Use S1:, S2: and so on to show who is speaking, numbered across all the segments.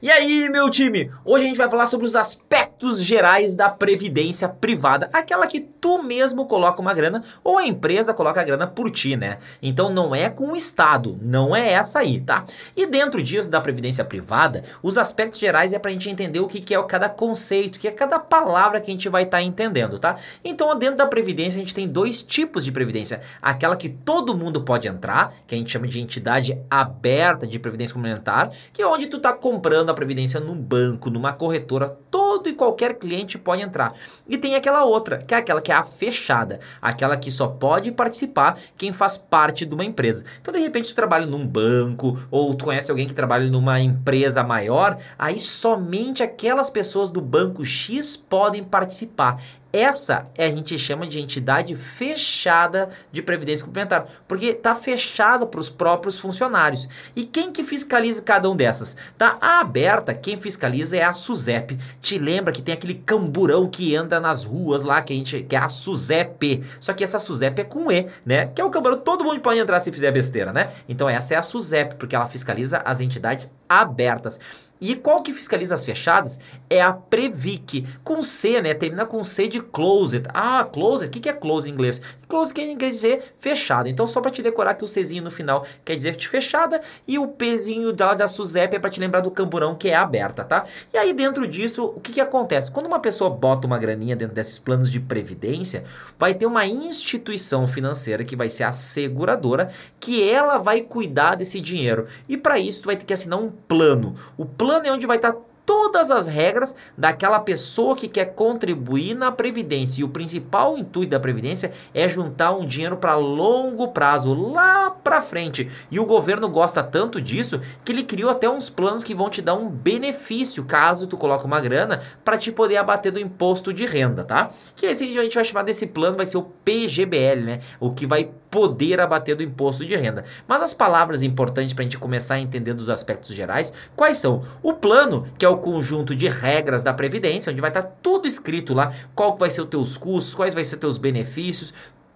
S1: E aí, meu time? Hoje a gente vai falar sobre os aspectos gerais da previdência privada, aquela que tu mesmo coloca uma grana ou a empresa coloca a grana por ti, né? Então não é com o Estado, não é essa aí, tá? E dentro disso da previdência privada, os aspectos gerais é pra gente entender o que, que é cada conceito, o que é cada palavra que a gente vai estar tá entendendo, tá? Então dentro da previdência a gente tem dois tipos de previdência, aquela que todo mundo pode entrar, que a gente chama de entidade aberta de previdência complementar, que é onde tu tá comprando a previdência num banco, numa corretora, todo e qualquer cliente pode entrar. E tem aquela outra, que é aquela que é a fechada, aquela que só pode participar quem faz parte de uma empresa. Então, de repente, tu trabalha num banco ou tu conhece alguém que trabalha numa empresa maior, aí somente aquelas pessoas do banco X podem participar. Essa é, a gente chama de entidade fechada de previdência complementar, porque está fechada para os próprios funcionários. E quem que fiscaliza cada um dessas? Tá aberta, quem fiscaliza é a SUSEP. Te lembra que tem aquele camburão que anda nas ruas lá, que a gente que é a SUSEP. Só que essa SUSEP é com E, né? Que é o camburão, todo mundo pode entrar se fizer besteira, né? Então essa é a SUSEP, porque ela fiscaliza as entidades abertas. E qual que fiscaliza as fechadas? É a Previc, com C, né? Termina com C de closed. Ah, closed, o que, que é close em inglês? Close quer dizer fechada. Então, só para te decorar que o Czinho no final quer dizer de fechada e o Pzinho da, da SUSEP é para te lembrar do camburão que é aberta, tá? E aí, dentro disso, o que, que acontece? Quando uma pessoa bota uma graninha dentro desses planos de previdência, vai ter uma instituição financeira que vai ser a seguradora, que ela vai cuidar desse dinheiro. E para isso, tu vai ter que assinar um plano. O plano plano é onde vai estar todas as regras daquela pessoa que quer contribuir na previdência. E o principal intuito da previdência é juntar um dinheiro para longo prazo, lá para frente. E o governo gosta tanto disso que ele criou até uns planos que vão te dar um benefício caso tu coloque uma grana para te poder abater do imposto de renda, tá? Que esse a gente vai chamar desse plano vai ser o PGBL, né? O que vai poder abater do imposto de renda. Mas as palavras importantes para a gente começar a entender dos aspectos gerais, quais são? O plano, que é o conjunto de regras da Previdência, onde vai estar tá tudo escrito lá, qual vai ser os teus custos, quais vai ser os teus benefícios,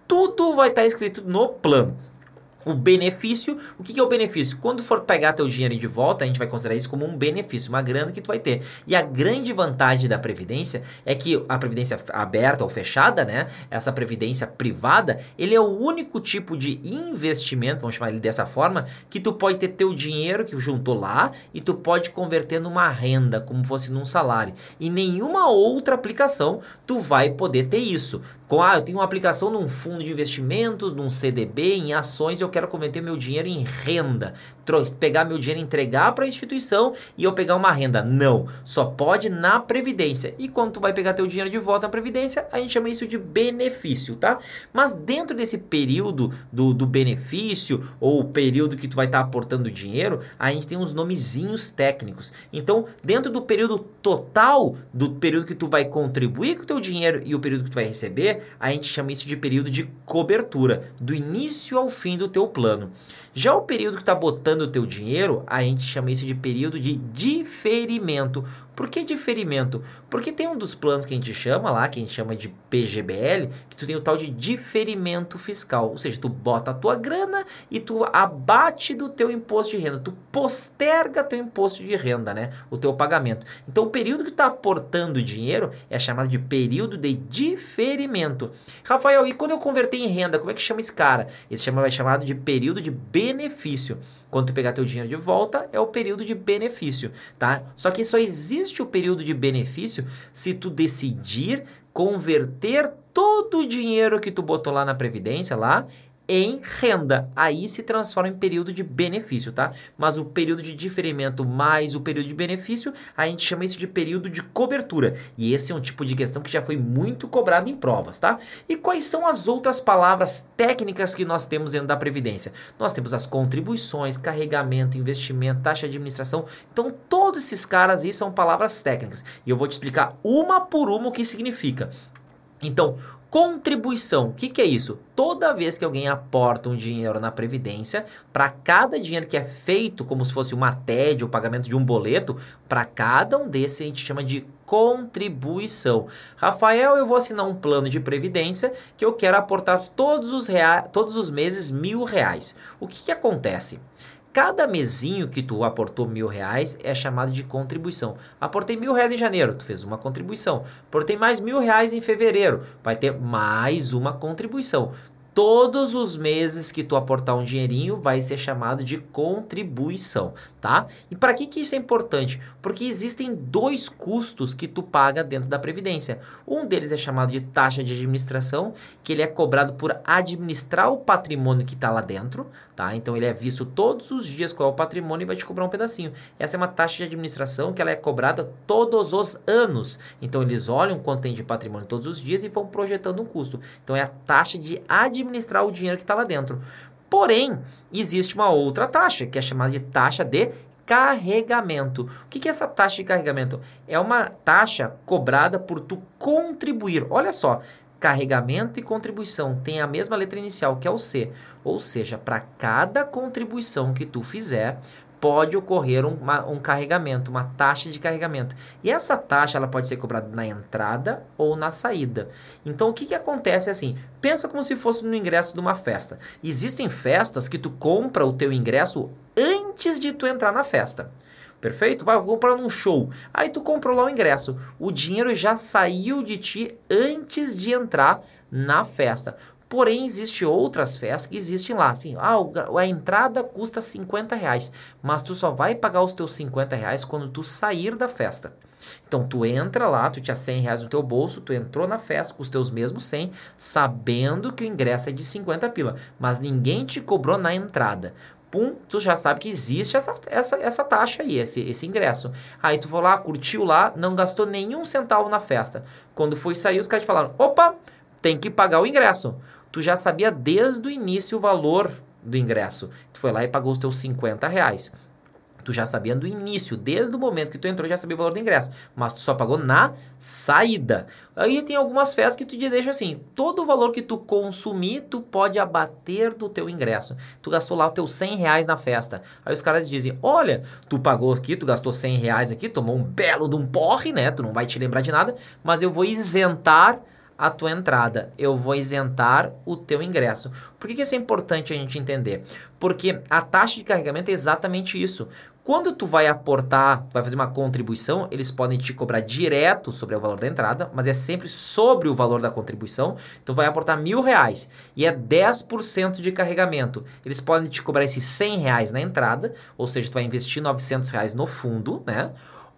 S1: tudo vai estar tá escrito no plano. O benefício, o que, que é o benefício? Quando for pegar teu dinheiro de volta, a gente vai considerar isso como um benefício, uma grana que tu vai ter. E a grande vantagem da previdência é que a previdência aberta ou fechada, né, essa previdência privada, ele é o único tipo de investimento, vamos chamar ele dessa forma, que tu pode ter teu dinheiro que juntou lá e tu pode converter numa renda, como fosse num salário. E nenhuma outra aplicação tu vai poder ter isso. Com, ah, eu tenho uma aplicação num fundo de investimentos, num CDB, em ações, eu quero converter meu dinheiro em renda, pegar meu dinheiro e entregar para a instituição e eu pegar uma renda. Não, só pode na previdência. E quando tu vai pegar teu dinheiro de volta na previdência, a gente chama isso de benefício, tá? Mas dentro desse período do, do benefício ou o período que tu vai estar tá aportando dinheiro, a gente tem uns nomezinhos técnicos. Então, dentro do período total do período que tu vai contribuir com o teu dinheiro e o período que tu vai receber, a gente chama isso de período de cobertura, do início ao fim do teu teu plano. Já o período que está botando o teu dinheiro, a gente chama isso de período de diferimento. Por que diferimento? Porque tem um dos planos que a gente chama lá, que a gente chama de PGBL, que tu tem o tal de diferimento fiscal. Ou seja, tu bota a tua grana e tu abate do teu imposto de renda. Tu posterga teu imposto de renda, né? O teu pagamento. Então, o período que tu está aportando dinheiro é chamado de período de diferimento. Rafael, e quando eu converter em renda, como é que chama esse cara? Esse chama, vai chamado de período de benefício. Quando tu pegar teu dinheiro de volta, é o período de benefício, tá? Só que só existe o período de benefício se tu decidir converter todo o dinheiro que tu botou lá na previdência lá em renda. Aí se transforma em período de benefício, tá? Mas o período de diferimento mais o período de benefício, a gente chama isso de período de cobertura. E esse é um tipo de questão que já foi muito cobrado em provas, tá? E quais são as outras palavras técnicas que nós temos dentro da Previdência? Nós temos as contribuições, carregamento, investimento, taxa de administração. Então, todos esses caras aí são palavras técnicas. E eu vou te explicar uma por uma o que significa. Então, contribuição, o que, que é isso? Toda vez que alguém aporta um dinheiro na Previdência, para cada dinheiro que é feito como se fosse uma TED, o pagamento de um boleto, para cada um desses a gente chama de contribuição. Rafael, eu vou assinar um plano de Previdência que eu quero aportar todos os, rea todos os meses mil reais. O que, que acontece? Cada mesinho que tu aportou mil reais é chamado de contribuição. Aportei mil reais em janeiro, tu fez uma contribuição. Aportei mais mil reais em fevereiro, vai ter mais uma contribuição todos os meses que tu aportar um dinheirinho vai ser chamado de contribuição, tá? E para que que isso é importante? Porque existem dois custos que tu paga dentro da previdência. Um deles é chamado de taxa de administração, que ele é cobrado por administrar o patrimônio que está lá dentro, tá? Então ele é visto todos os dias qual é o patrimônio e vai te cobrar um pedacinho. Essa é uma taxa de administração que ela é cobrada todos os anos. Então eles olham quanto tem de patrimônio todos os dias e vão projetando um custo. Então é a taxa de administração administrar o dinheiro que está lá dentro. Porém, existe uma outra taxa, que é chamada de taxa de carregamento. O que é essa taxa de carregamento? É uma taxa cobrada por tu contribuir. Olha só, carregamento e contribuição tem a mesma letra inicial, que é o C. Ou seja, para cada contribuição que tu fizer, pode ocorrer um, uma, um carregamento, uma taxa de carregamento. E essa taxa ela pode ser cobrada na entrada ou na saída. Então o que, que acontece assim? Pensa como se fosse no ingresso de uma festa. Existem festas que tu compra o teu ingresso antes de tu entrar na festa. Perfeito? Vai comprar num show. Aí tu comprou lá o ingresso. O dinheiro já saiu de ti antes de entrar na festa. Porém, existem outras festas que existem lá. Assim, ah, a entrada custa 50 reais, mas tu só vai pagar os teus 50 reais quando tu sair da festa. Então, tu entra lá, tu tinha 100 reais no teu bolso, tu entrou na festa com os teus mesmos 100, sabendo que o ingresso é de 50 pila, mas ninguém te cobrou na entrada pum, tu já sabe que existe essa, essa, essa taxa aí, esse, esse ingresso. Aí tu foi lá, curtiu lá, não gastou nenhum centavo na festa. Quando foi sair, os caras te falaram, opa, tem que pagar o ingresso tu já sabia desde o início o valor do ingresso. Tu foi lá e pagou os teus 50 reais. Tu já sabia do início, desde o momento que tu entrou, já sabia o valor do ingresso. Mas tu só pagou na saída. Aí tem algumas festas que tu te deixa assim: todo o valor que tu consumir, tu pode abater do teu ingresso. Tu gastou lá os teus 100 reais na festa. Aí os caras dizem: olha, tu pagou aqui, tu gastou 100 reais aqui, tomou um belo de um porre, né? Tu não vai te lembrar de nada, mas eu vou isentar a tua entrada, eu vou isentar o teu ingresso. Por que, que isso é importante a gente entender? Porque a taxa de carregamento é exatamente isso. Quando tu vai aportar, vai fazer uma contribuição, eles podem te cobrar direto sobre o valor da entrada, mas é sempre sobre o valor da contribuição. Tu vai aportar mil reais e é 10% de carregamento. Eles podem te cobrar esses 100 reais na entrada, ou seja, tu vai investir 900 reais no fundo, né?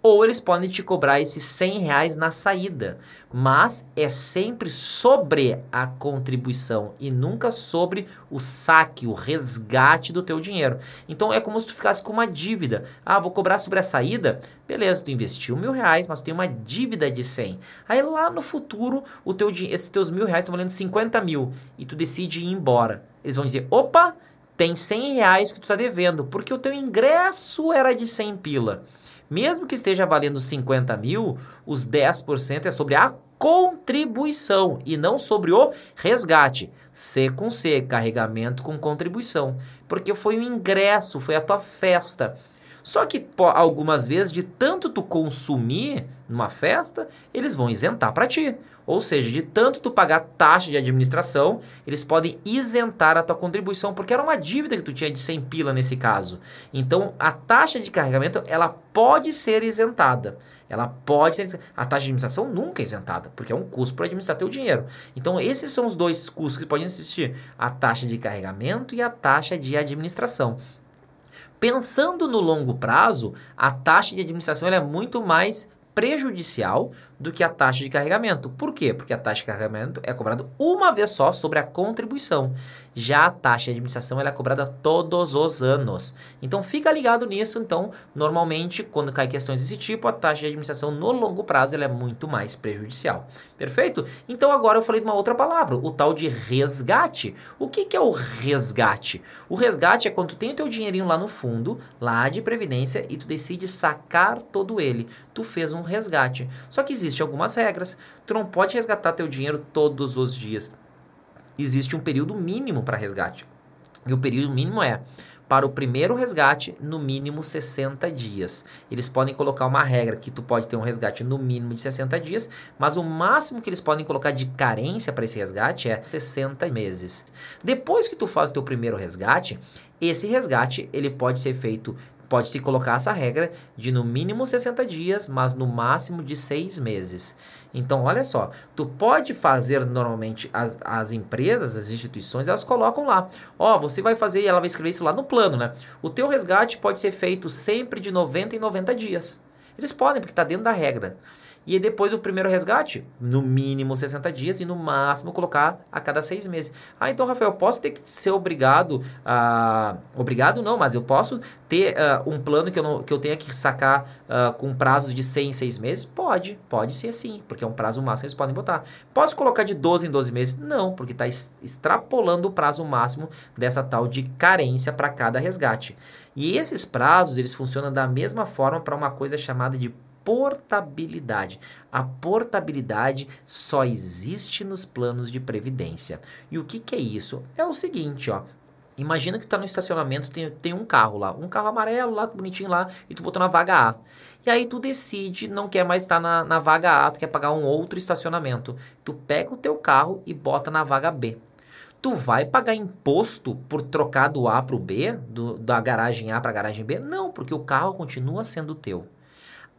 S1: Ou eles podem te cobrar esses 100 reais na saída. Mas é sempre sobre a contribuição e nunca sobre o saque, o resgate do teu dinheiro. Então é como se tu ficasse com uma dívida. Ah, vou cobrar sobre a saída? Beleza, tu investiu mil reais, mas tu tem uma dívida de 100. Aí lá no futuro, o teu, esses teus mil reais estão valendo 50 mil e tu decide ir embora. Eles vão dizer, opa, tem 100 reais que tu está devendo, porque o teu ingresso era de 100 pila. Mesmo que esteja valendo 50 mil, os 10% é sobre a contribuição e não sobre o resgate. C com C, carregamento com contribuição. Porque foi o ingresso, foi a tua festa. Só que algumas vezes, de tanto tu consumir numa festa, eles vão isentar para ti. Ou seja, de tanto tu pagar taxa de administração, eles podem isentar a tua contribuição, porque era uma dívida que tu tinha de 100 pila nesse caso. Então, a taxa de carregamento, ela pode ser isentada. Ela pode ser A taxa de administração nunca é isentada, porque é um custo para administrar teu dinheiro. Então, esses são os dois custos que podem existir: a taxa de carregamento e a taxa de administração. Pensando no longo prazo, a taxa de administração é muito mais prejudicial do que a taxa de carregamento. Por quê? Porque a taxa de carregamento é cobrada uma vez só sobre a contribuição. Já a taxa de administração é cobrada todos os anos. Então fica ligado nisso. Então, normalmente, quando cai questões desse tipo, a taxa de administração no longo prazo é muito mais prejudicial. Perfeito? Então agora eu falei de uma outra palavra, o tal de resgate. O que, que é o resgate? O resgate é quando tu tem o teu dinheirinho lá no fundo, lá de previdência, e tu decide sacar todo ele. Tu fez um resgate. Só que existem algumas regras. Tu não pode resgatar teu dinheiro todos os dias. Existe um período mínimo para resgate. E o período mínimo é para o primeiro resgate no mínimo 60 dias. Eles podem colocar uma regra que tu pode ter um resgate no mínimo de 60 dias, mas o máximo que eles podem colocar de carência para esse resgate é 60 meses. Depois que tu faz o teu primeiro resgate, esse resgate ele pode ser feito pode-se colocar essa regra de no mínimo 60 dias, mas no máximo de 6 meses. Então, olha só, tu pode fazer normalmente as, as empresas, as instituições, elas colocam lá. Ó, você vai fazer, e ela vai escrever isso lá no plano, né? O teu resgate pode ser feito sempre de 90 em 90 dias. Eles podem, porque está dentro da regra. E depois o primeiro resgate, no mínimo 60 dias e no máximo colocar a cada seis meses. Ah, então, Rafael, posso ter que ser obrigado a. Obrigado não, mas eu posso ter uh, um plano que eu, não, que eu tenha que sacar uh, com prazos de 100 em 6 meses? Pode, pode ser sim, porque é um prazo máximo, eles podem botar. Posso colocar de 12 em 12 meses? Não, porque está extrapolando o prazo máximo dessa tal de carência para cada resgate. E esses prazos, eles funcionam da mesma forma para uma coisa chamada de portabilidade. A portabilidade só existe nos planos de previdência. E o que, que é isso? É o seguinte, ó. Imagina que tu tá no estacionamento, tem, tem um carro lá, um carro amarelo lá, bonitinho lá, e tu botou na vaga A. E aí tu decide, não quer mais estar na, na vaga A, tu quer pagar um outro estacionamento. Tu pega o teu carro e bota na vaga B. Tu vai pagar imposto por trocar do A para o B, do, da garagem A para a garagem B? Não, porque o carro continua sendo teu.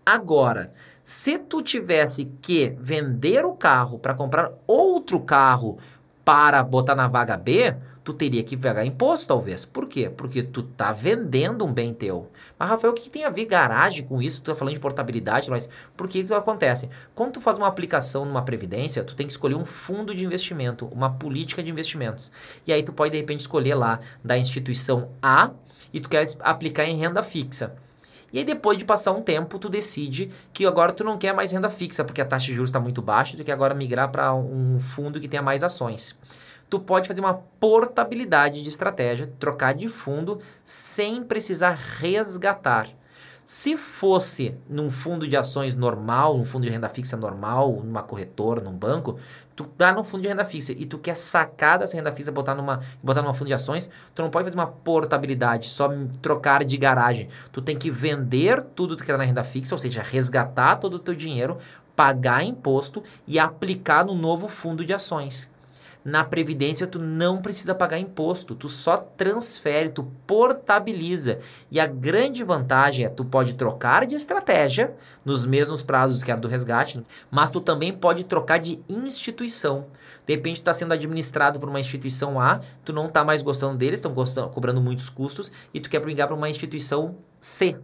S1: Agora, se tu tivesse que vender o carro para comprar outro carro para botar na vaga B, tu teria que pagar imposto, talvez. Por quê? Porque tu tá vendendo um bem teu. Mas, Rafael, o que tem a ver garagem com isso? Tu tá falando de portabilidade, mas por que que acontece? Quando tu faz uma aplicação numa previdência, tu tem que escolher um fundo de investimento, uma política de investimentos. E aí tu pode, de repente, escolher lá da instituição A e tu quer aplicar em renda fixa. E aí depois de passar um tempo, tu decide que agora tu não quer mais renda fixa, porque a taxa de juros está muito baixa, tu quer agora migrar para um fundo que tenha mais ações. Tu pode fazer uma portabilidade de estratégia, trocar de fundo sem precisar resgatar. Se fosse num fundo de ações normal, num fundo de renda fixa normal, numa corretora, num banco, tu dá no fundo de renda fixa e tu quer sacar dessa renda fixa botar numa botar numa fundo de ações, tu não pode fazer uma portabilidade, só trocar de garagem. Tu tem que vender tudo que está na renda fixa, ou seja, resgatar todo o teu dinheiro, pagar imposto e aplicar no novo fundo de ações. Na previdência tu não precisa pagar imposto, tu só transfere, tu portabiliza. E a grande vantagem é tu pode trocar de estratégia nos mesmos prazos que a do resgate, mas tu também pode trocar de instituição. De repente tu está sendo administrado por uma instituição A, tu não está mais gostando deles, estão cobrando muitos custos e tu quer brigar para uma instituição C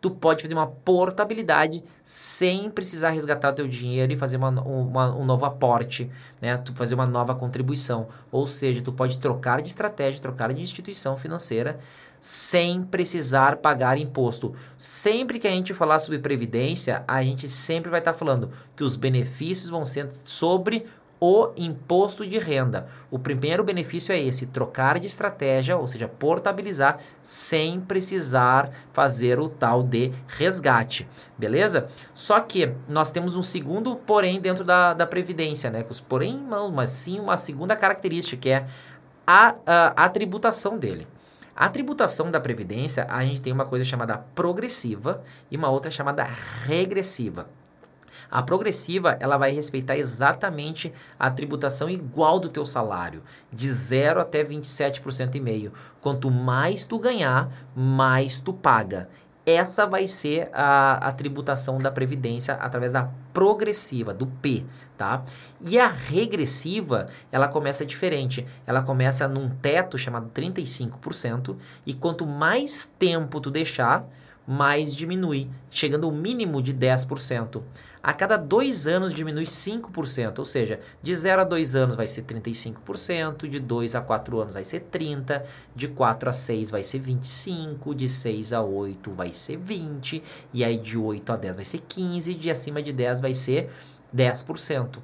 S1: tu pode fazer uma portabilidade sem precisar resgatar teu dinheiro e fazer uma, uma, um novo aporte, né? Tu fazer uma nova contribuição. Ou seja, tu pode trocar de estratégia, trocar de instituição financeira sem precisar pagar imposto. Sempre que a gente falar sobre previdência, a gente sempre vai estar tá falando que os benefícios vão ser sobre o imposto de renda. O primeiro benefício é esse: trocar de estratégia, ou seja, portabilizar sem precisar fazer o tal de resgate. Beleza? Só que nós temos um segundo porém dentro da, da Previdência, né? Porém não, mas sim uma segunda característica que é a, a, a tributação dele. A tributação da Previdência, a gente tem uma coisa chamada progressiva e uma outra chamada regressiva. A progressiva, ela vai respeitar exatamente a tributação igual do teu salário, de 0 até 27% e meio. Quanto mais tu ganhar, mais tu paga. Essa vai ser a, a tributação da previdência através da progressiva, do P, tá? E a regressiva, ela começa diferente. Ela começa num teto chamado 35% e quanto mais tempo tu deixar, mais diminui, chegando ao mínimo de 10%. A cada dois anos diminui 5%, ou seja, de 0 a 2 anos vai ser 35%, de 2 a 4 anos vai ser 30%, de 4 a 6 vai ser 25%, de 6 a 8 vai ser 20%, e aí de 8 a 10 vai ser 15%, de acima de 10 vai ser 10%.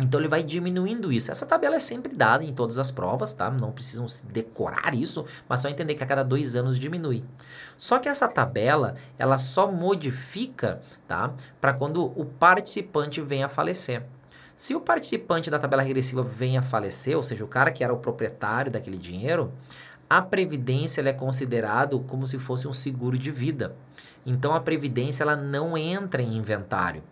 S1: Então ele vai diminuindo isso. Essa tabela é sempre dada em todas as provas, tá? Não precisam decorar isso, mas só entender que a cada dois anos diminui. Só que essa tabela ela só modifica, tá? Para quando o participante venha a falecer. Se o participante da tabela regressiva venha a falecer, ou seja, o cara que era o proprietário daquele dinheiro, a previdência é considerado como se fosse um seguro de vida. Então a previdência ela não entra em inventário.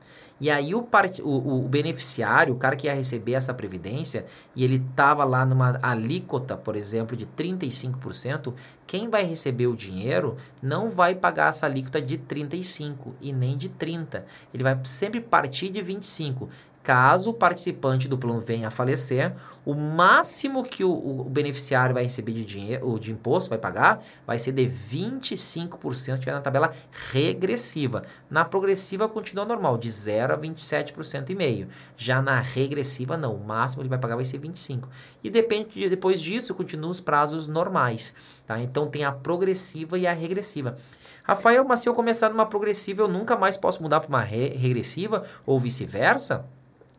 S1: E aí o, part... o, o, beneficiário, o cara que ia receber essa previdência, e ele estava lá numa alíquota, por exemplo, de 35%, quem vai receber o dinheiro não vai pagar essa alíquota de 35% e nem de 30%. Ele vai sempre partir de 25%. Caso o participante do plano venha a falecer, o máximo que o, o beneficiário vai receber de dinheiro, de imposto, vai pagar, vai ser de 25% se estiver na tabela regressiva. Na progressiva continua normal, de 0 a 27% e meio. Já na regressiva não, o máximo ele vai pagar vai ser 25. E depende de, depois disso continua os prazos normais, tá? Então tem a progressiva e a regressiva. Rafael, mas se eu começar numa progressiva, eu nunca mais posso mudar para uma re regressiva ou vice-versa?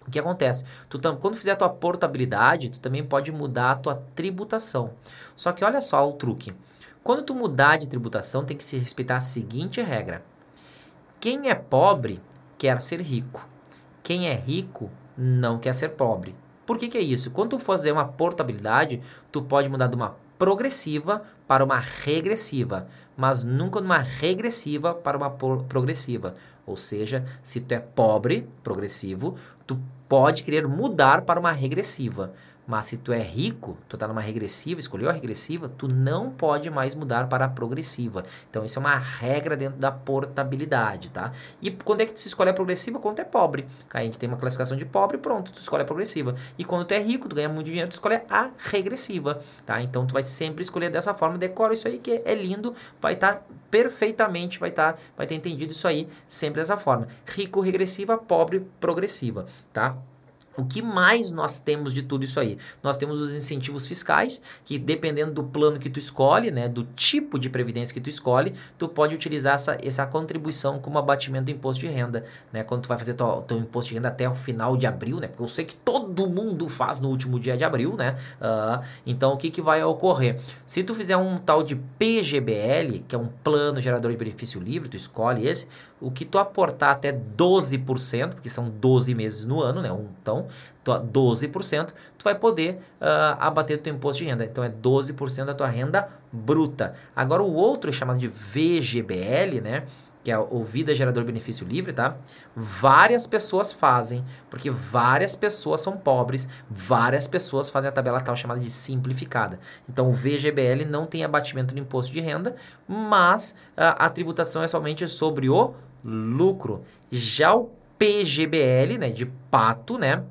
S1: O que acontece? Tu tam, quando fizer a tua portabilidade, tu também pode mudar a tua tributação. Só que olha só o truque. Quando tu mudar de tributação, tem que se respeitar a seguinte regra. Quem é pobre quer ser rico. Quem é rico não quer ser pobre. Por que, que é isso? Quando tu fazer uma portabilidade, tu pode mudar de uma progressiva para uma regressiva, mas nunca numa regressiva para uma progressiva. Ou seja, se tu é pobre, progressivo, tu pode querer mudar para uma regressiva. Mas se tu é rico, tu tá numa regressiva, escolheu a regressiva, tu não pode mais mudar para a progressiva. Então isso é uma regra dentro da portabilidade, tá? E quando é que tu escolhe a progressiva? Quando tu é pobre. A gente tem uma classificação de pobre, pronto, tu escolhe a progressiva. E quando tu é rico, tu ganha muito dinheiro, tu escolhe a regressiva, tá? Então tu vai sempre escolher dessa forma, decora isso aí que é lindo, vai estar tá perfeitamente, vai estar, tá, vai ter entendido isso aí sempre dessa forma. Rico regressiva, pobre progressiva, tá? O que mais nós temos de tudo isso aí? Nós temos os incentivos fiscais, que dependendo do plano que tu escolhe, né, do tipo de previdência que tu escolhe, tu pode utilizar essa, essa contribuição como abatimento do imposto de renda, né? Quando tu vai fazer teu, teu imposto de renda até o final de abril, né? Porque eu sei que todo mundo faz no último dia de abril, né? Uh, então, o que, que vai ocorrer? Se tu fizer um tal de PGBL, que é um plano gerador de benefício livre, tu escolhe esse, o que tu aportar até 12%, porque são 12 meses no ano, né? Então, 12%, tu vai poder uh, abater o teu imposto de renda. Então, é 12% da tua renda bruta. Agora, o outro é chamado de VGBL, né? Que é o Vida Gerador Benefício Livre, tá? Várias pessoas fazem, porque várias pessoas são pobres, várias pessoas fazem a tabela tal chamada de simplificada. Então, o VGBL não tem abatimento do imposto de renda, mas a, a tributação é somente sobre o lucro. Já o PGBL, né, de pato, né,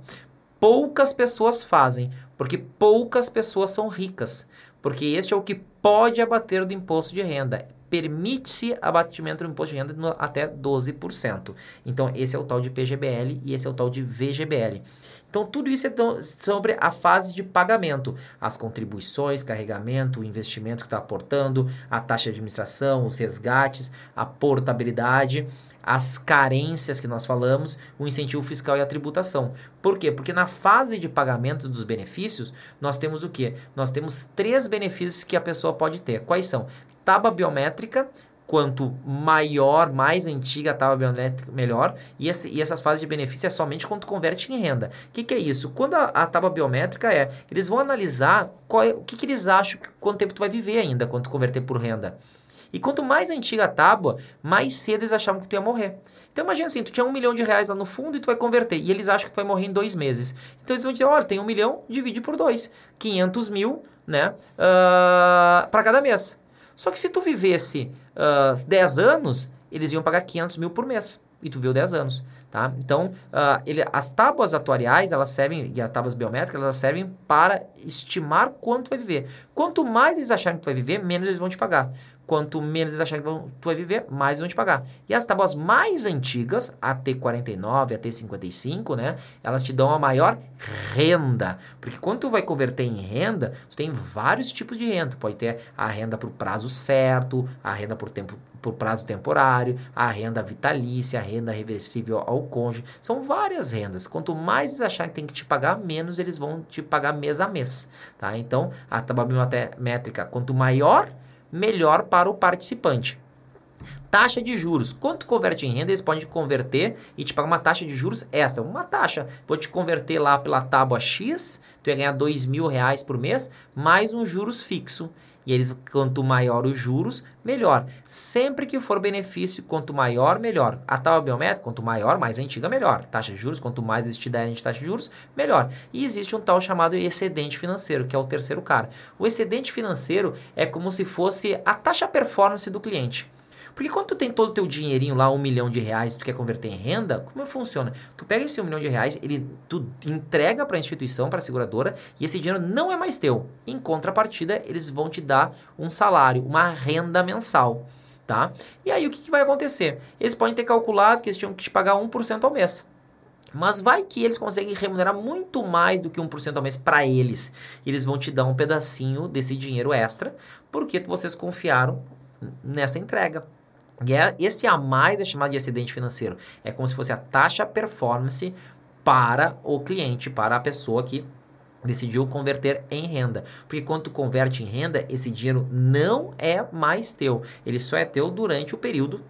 S1: poucas pessoas fazem, porque poucas pessoas são ricas, porque este é o que pode abater do imposto de renda. Permite-se abatimento do imposto de renda no, até 12%. Então, esse é o tal de PGBL e esse é o tal de VGBL. Então, tudo isso é sobre a fase de pagamento. As contribuições, carregamento, o investimento que está aportando, a taxa de administração, os resgates, a portabilidade as carências que nós falamos, o incentivo fiscal e a tributação. Por quê? Porque na fase de pagamento dos benefícios, nós temos o quê? Nós temos três benefícios que a pessoa pode ter. Quais são? Tábua biométrica, quanto maior, mais antiga a tábua biométrica, melhor. E, esse, e, essas fases de benefício é somente quando converte em renda. O que, que, é isso? Quando a, a tábua biométrica é, eles vão analisar é, o que, que, eles acham, quanto tempo tu vai viver ainda quando tu converter por renda. E quanto mais antiga a tábua, mais cedo eles achavam que tu ia morrer. Então imagina assim, tu tinha um milhão de reais lá no fundo e tu vai converter. E eles acham que tu vai morrer em dois meses. Então eles vão dizer, olha, tem um milhão, divide por dois. 500 mil, né, uh, ah, para cada mês. Só que se tu vivesse uh, ah, 10 anos, eles iam pagar 500 mil por mês. E tu viu 10 anos, tá? Então, uh, ele, as tábuas atuariais, elas servem, e as tábuas biométricas, elas servem para estimar quanto vai viver. Quanto mais eles acharem que tu vai viver, menos eles vão te pagar. Quanto menos eles acharem que vão, tu vai viver, mais vão te pagar. E as tábuas mais antigas, a T49, a T55, né? Elas te dão a maior renda. Porque quando tu vai converter em renda, tu tem vários tipos de renda. Tu pode ter a renda por prazo certo, a renda por tempo por prazo temporário, a renda vitalícia, a renda reversível ao cônjuge. São várias rendas. Quanto mais eles acharem que tem que te pagar, menos eles vão te pagar mês a mês. Tá? Então, a tabela métrica, quanto maior melhor para o participante. Taxa de juros. Quanto converte em renda, eles podem te converter e te pagar uma taxa de juros extra. Uma taxa. Vou te converter lá pela tábua X, tu ia ganhar dois mil reais por mês, mais um juros fixo. E eles, quanto maior os juros, melhor. Sempre que for benefício, quanto maior, melhor. A tábua biométrica, quanto maior, mais antiga, melhor. Taxa de juros, quanto mais eles te derem de taxa de juros, melhor. E existe um tal chamado excedente financeiro, que é o terceiro cara. O excedente financeiro é como se fosse a taxa performance do cliente. Porque quando tu tem todo o teu dinheirinho lá, um milhão de reais, tu quer converter em renda, como funciona? Tu pega esse um milhão de reais, ele, tu entrega para a instituição, para a seguradora, e esse dinheiro não é mais teu. Em contrapartida, eles vão te dar um salário, uma renda mensal. Tá? E aí o que, que vai acontecer? Eles podem ter calculado que eles tinham que te pagar 1% ao mês. Mas vai que eles conseguem remunerar muito mais do que 1% ao mês para eles. Eles vão te dar um pedacinho desse dinheiro extra, porque vocês confiaram nessa entrega. E é, esse a mais é chamado de excedente financeiro. É como se fosse a taxa performance para o cliente, para a pessoa que decidiu converter em renda. Porque quando tu converte em renda, esse dinheiro não é mais teu. Ele só é teu durante o período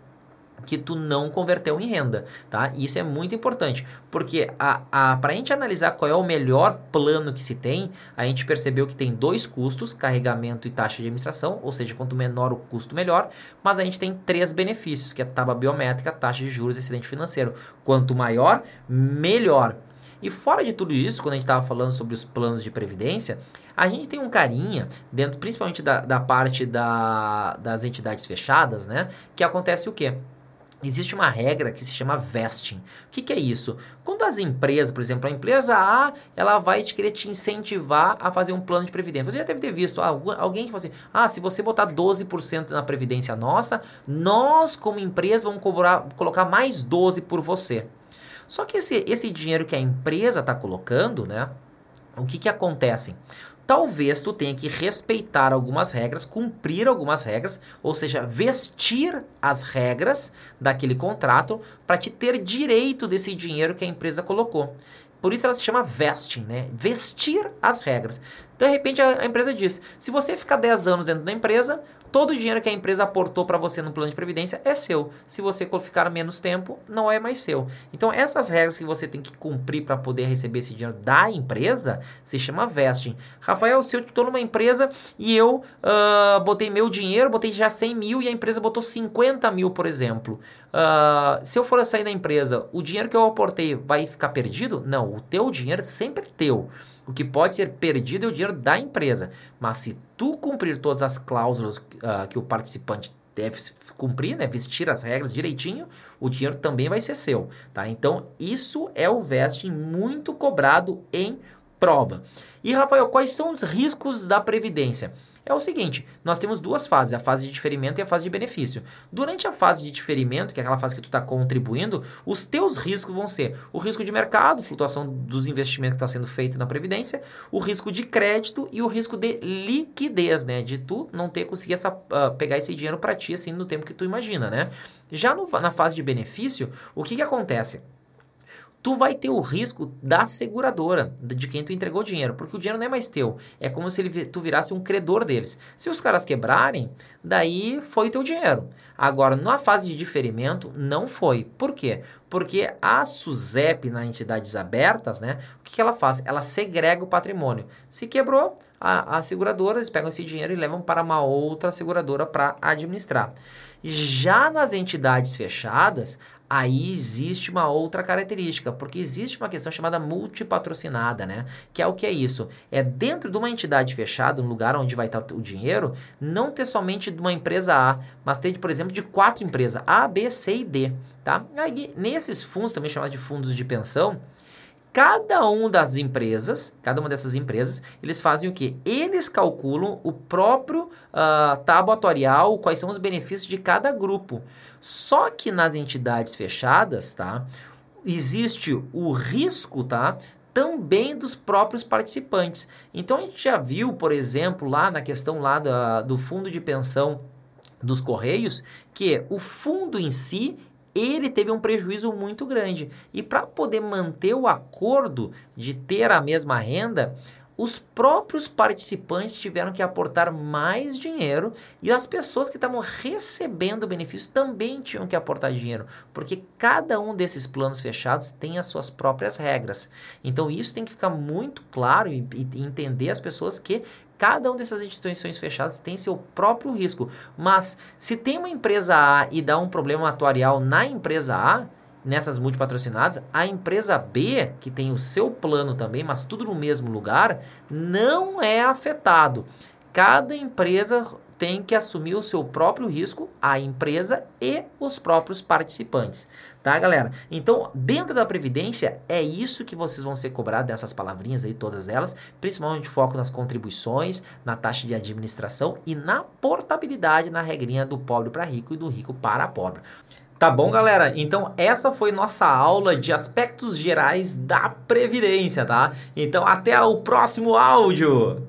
S1: que tu não converteu em renda, tá? Isso é muito importante, porque a, a, para a gente analisar qual é o melhor plano que se tem, a gente percebeu que tem dois custos, carregamento e taxa de administração, ou seja, quanto menor o custo, melhor, mas a gente tem três benefícios, que é a tábua biométrica, taxa de juros e excedente financeiro. Quanto maior, melhor. E fora de tudo isso, quando a gente estava falando sobre os planos de previdência, a gente tem um carinha, dentro principalmente da, da parte da, das entidades fechadas, né? Que acontece o quê? Existe uma regra que se chama vesting. O que, que, é isso? Quando as empresas, por exemplo, a empresa A, ela vai te querer te incentivar a fazer um plano de previdência. Você já deve ter visto alguém que fala assim: ah, se você botar 12% na previdência nossa, nós, como empresa, vamos cobrar, colocar mais 12% por você. Só que esse, esse dinheiro que a empresa está colocando, né? O que, que acontece? Talvez tu tenha que respeitar algumas regras, cumprir algumas regras, ou seja, vestir as regras daquele contrato para te ter direito desse dinheiro que a empresa colocou. Por isso ela se chama vesting, né? Vestir as regras. De repente a, empresa diz: se você ficar 10 anos dentro da empresa, todo o dinheiro que a empresa aportou para você no plano de previdência é seu. Se você ficar menos tempo, não é mais seu. Então essas regras que você tem que cumprir para poder receber esse dinheiro da empresa se chama vesting. Rafael, se eu estou numa empresa e eu uh, botei meu dinheiro, botei já 100 mil e a empresa botou 50 mil, por exemplo. Uh, se eu for sair da empresa, o dinheiro que eu aportei vai ficar perdido? Não, o teu dinheiro sempre é teu. O que pode ser perdido é o dinheiro da empresa. Mas se tu cumprir todas as cláusulas uh, que o participante deve cumprir, né, vestir as regras direitinho, o dinheiro também vai ser seu, tá? Então, isso é o vesting muito cobrado em prova. E Rafael, quais são os riscos da previdência? É o seguinte: nós temos duas fases, a fase de diferimento e a fase de benefício. Durante a fase de diferimento, que é aquela fase que tu está contribuindo, os teus riscos vão ser o risco de mercado, flutuação dos investimentos que está sendo feito na Previdência, o risco de crédito e o risco de liquidez, né? De tu não ter conseguido essa, uh, pegar esse dinheiro para ti assim no tempo que tu imagina, né? Já no, na fase de benefício, o que, que acontece? Tu vai ter o risco da seguradora, de quem tu entregou o dinheiro, porque o dinheiro não é mais teu. É como se ele, tu virasse um credor deles. Se os caras quebrarem, daí foi o teu dinheiro. Agora, na fase de diferimento, não foi. Por quê? Porque a SUSEP, nas entidades abertas, né, o que, que ela faz? Ela segrega o patrimônio. Se quebrou, a, a seguradora, eles pegam esse dinheiro e levam para uma outra seguradora para administrar. Já nas entidades fechadas, aí existe uma outra característica, porque existe uma questão chamada multipatrocinada, né? Que é o que é isso? É dentro de uma entidade fechada, um lugar onde vai estar o dinheiro, não ter somente de uma empresa A, mas ter, por exemplo, de quatro empresas, A, B, C e D, tá? Aí, nesses fundos, também chamados de fundos de pensão, cada uma das empresas, cada uma dessas empresas, eles fazem o que? Eles calculam o próprio uh, tábua atuarial, quais são os benefícios de cada grupo. Só que nas entidades fechadas, tá? Existe o risco, tá? Também dos próprios participantes. Então a gente já viu, por exemplo, lá na questão lá da, do fundo de pensão dos Correios, que o fundo em si ele teve um prejuízo muito grande. E para poder manter o acordo de ter a mesma renda, os próprios participantes tiveram que aportar mais dinheiro e as pessoas que estavam recebendo benefícios também tinham que aportar dinheiro, porque cada um desses planos fechados tem as suas próprias regras. Então isso tem que ficar muito claro e, e entender as pessoas que Cada uma dessas instituições fechadas tem seu próprio risco. Mas se tem uma empresa A e dá um problema atuarial na empresa A, nessas multipatrocinadas, a empresa B, que tem o seu plano também, mas tudo no mesmo lugar, não é afetado. Cada empresa tem que assumir o seu próprio risco, a empresa e os próprios participantes. Tá, galera? Então, dentro da Previdência, é isso que vocês vão ser cobrados dessas palavrinhas aí, todas elas, principalmente foco nas contribuições, na taxa de administração e na portabilidade na regrinha do pobre para rico e do rico para pobre. Tá bom, galera? Então, essa foi nossa aula de aspectos gerais da Previdência, tá? Então, até o próximo áudio!